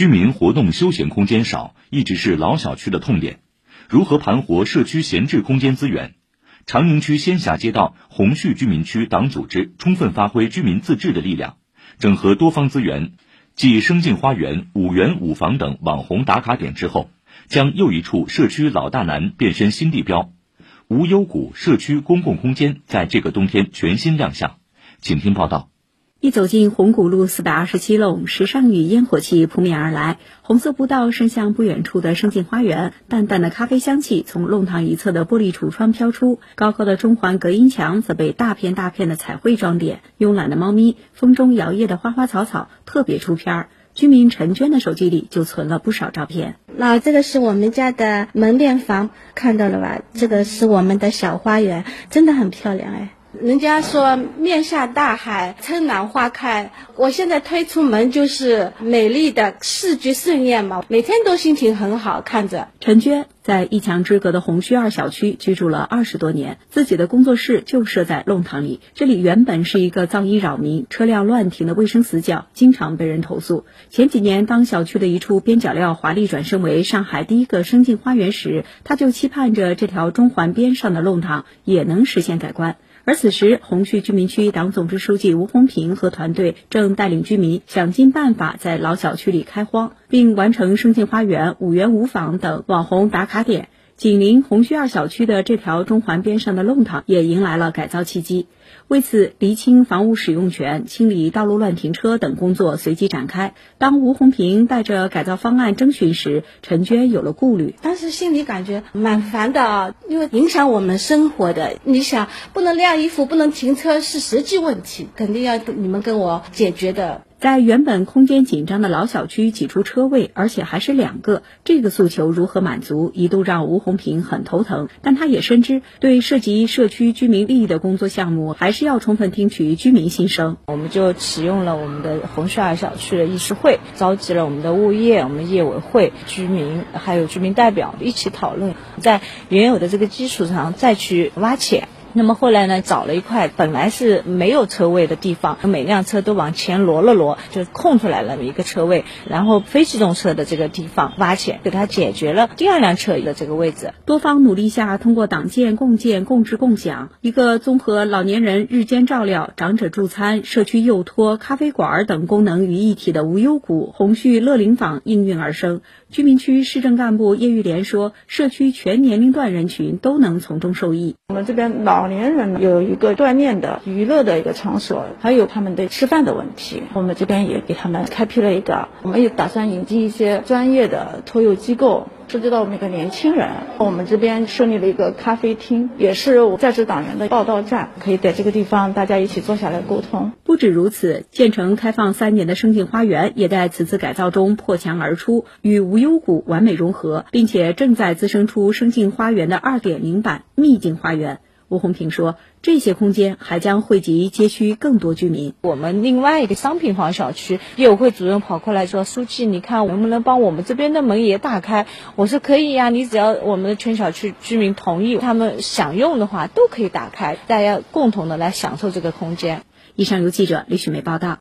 居民活动休闲空间少，一直是老小区的痛点。如何盘活社区闲置空间资源？长宁区仙霞街道红旭居民区党组织充分发挥居民自治的力量，整合多方资源，继生境花园、五园五房等网红打卡点之后，将又一处社区老大难变身新地标——无忧谷社区公共空间，在这个冬天全新亮相。请听报道。一走进红谷路四百二十七弄，时尚与烟火气扑面而来。红色步道伸向不远处的生境花园，淡淡的咖啡香气从弄堂一侧的玻璃橱窗飘出。高高的中环隔音墙则被大片大片的彩绘装点。慵懒的猫咪，风中摇曳的花花草草，特别出片儿。居民陈娟的手机里就存了不少照片。那这个是我们家的门面房，看到了吧？这个是我们的小花园，真的很漂亮哎。人家说面向大海，春暖花开。我现在推出门就是美丽的视觉盛宴嘛，每天都心情很好，看着。陈娟在一墙之隔的红须二小区居住了二十多年，自己的工作室就设在弄堂里。这里原本是一个噪音扰民、车辆乱停的卫生死角，经常被人投诉。前几年，当小区的一处边角料华丽转身为上海第一个生境花园时，他就期盼着这条中环边上的弄堂也能实现改观。而此时，红旭居民区党总支书记吴红平和团队正带领居民想尽办法在老小区里开荒，并完成生境花园、五园五坊等网红打卡点。紧邻红须二小区的这条中环边上的弄堂也迎来了改造契机。为此，厘清房屋使用权、清理道路乱停车等工作随即展开。当吴红平带着改造方案征询时，陈娟有了顾虑。当时心里感觉蛮烦的啊，因为影响我们生活的。你想，不能晾衣服，不能停车，是实际问题，肯定要你们跟我解决的。在原本空间紧张的老小区挤出车位，而且还是两个，这个诉求如何满足，一度让吴红平很头疼。但他也深知，对涉及社区居民利益的工作项目，还是要充分听取居民心声。我们就启用了我们的红旭二小区的议事会，召集了我们的物业、我们业委会、居民还有居民代表一起讨论，在原有的这个基础上再去挖潜。那么后来呢，找了一块本来是没有车位的地方，每辆车都往前挪了挪，就空出来了一个车位。然后非机动车的这个地方挖潜，给它解决了第二辆车的这个位置。多方努力下，通过党建共建共治共享，一个综合老年人日间照料、长者助餐、社区幼托、咖啡馆等功能于一体的无忧谷红旭乐龄坊应运而生。居民区市政干部叶玉莲说：“社区全年龄段人群都能从中受益。我们这边老老年人有一个锻炼的、娱乐的一个场所，还有他们的吃饭的问题。我们这边也给他们开辟了一个，我们也打算引进一些专业的托幼机构。”涉及到每个年轻人，我们这边设立了一个咖啡厅，也是在职党员的报道站，可以在这个地方大家一起坐下来沟通。不止如此，建成开放三年的生境花园也在此次改造中破墙而出，与无忧谷完美融合，并且正在滋生出生境花园的二点零版秘境花园。吴红平说：“这些空间还将惠及街区更多居民。我们另外一个商品房小区业委会主任跑过来说：‘书记，你看能不能帮我们这边的门也打开？’我说：‘可以呀，你只要我们的全小区居民同意，他们想用的话都可以打开，大家共同的来享受这个空间。’”以上由记者李雪梅报道。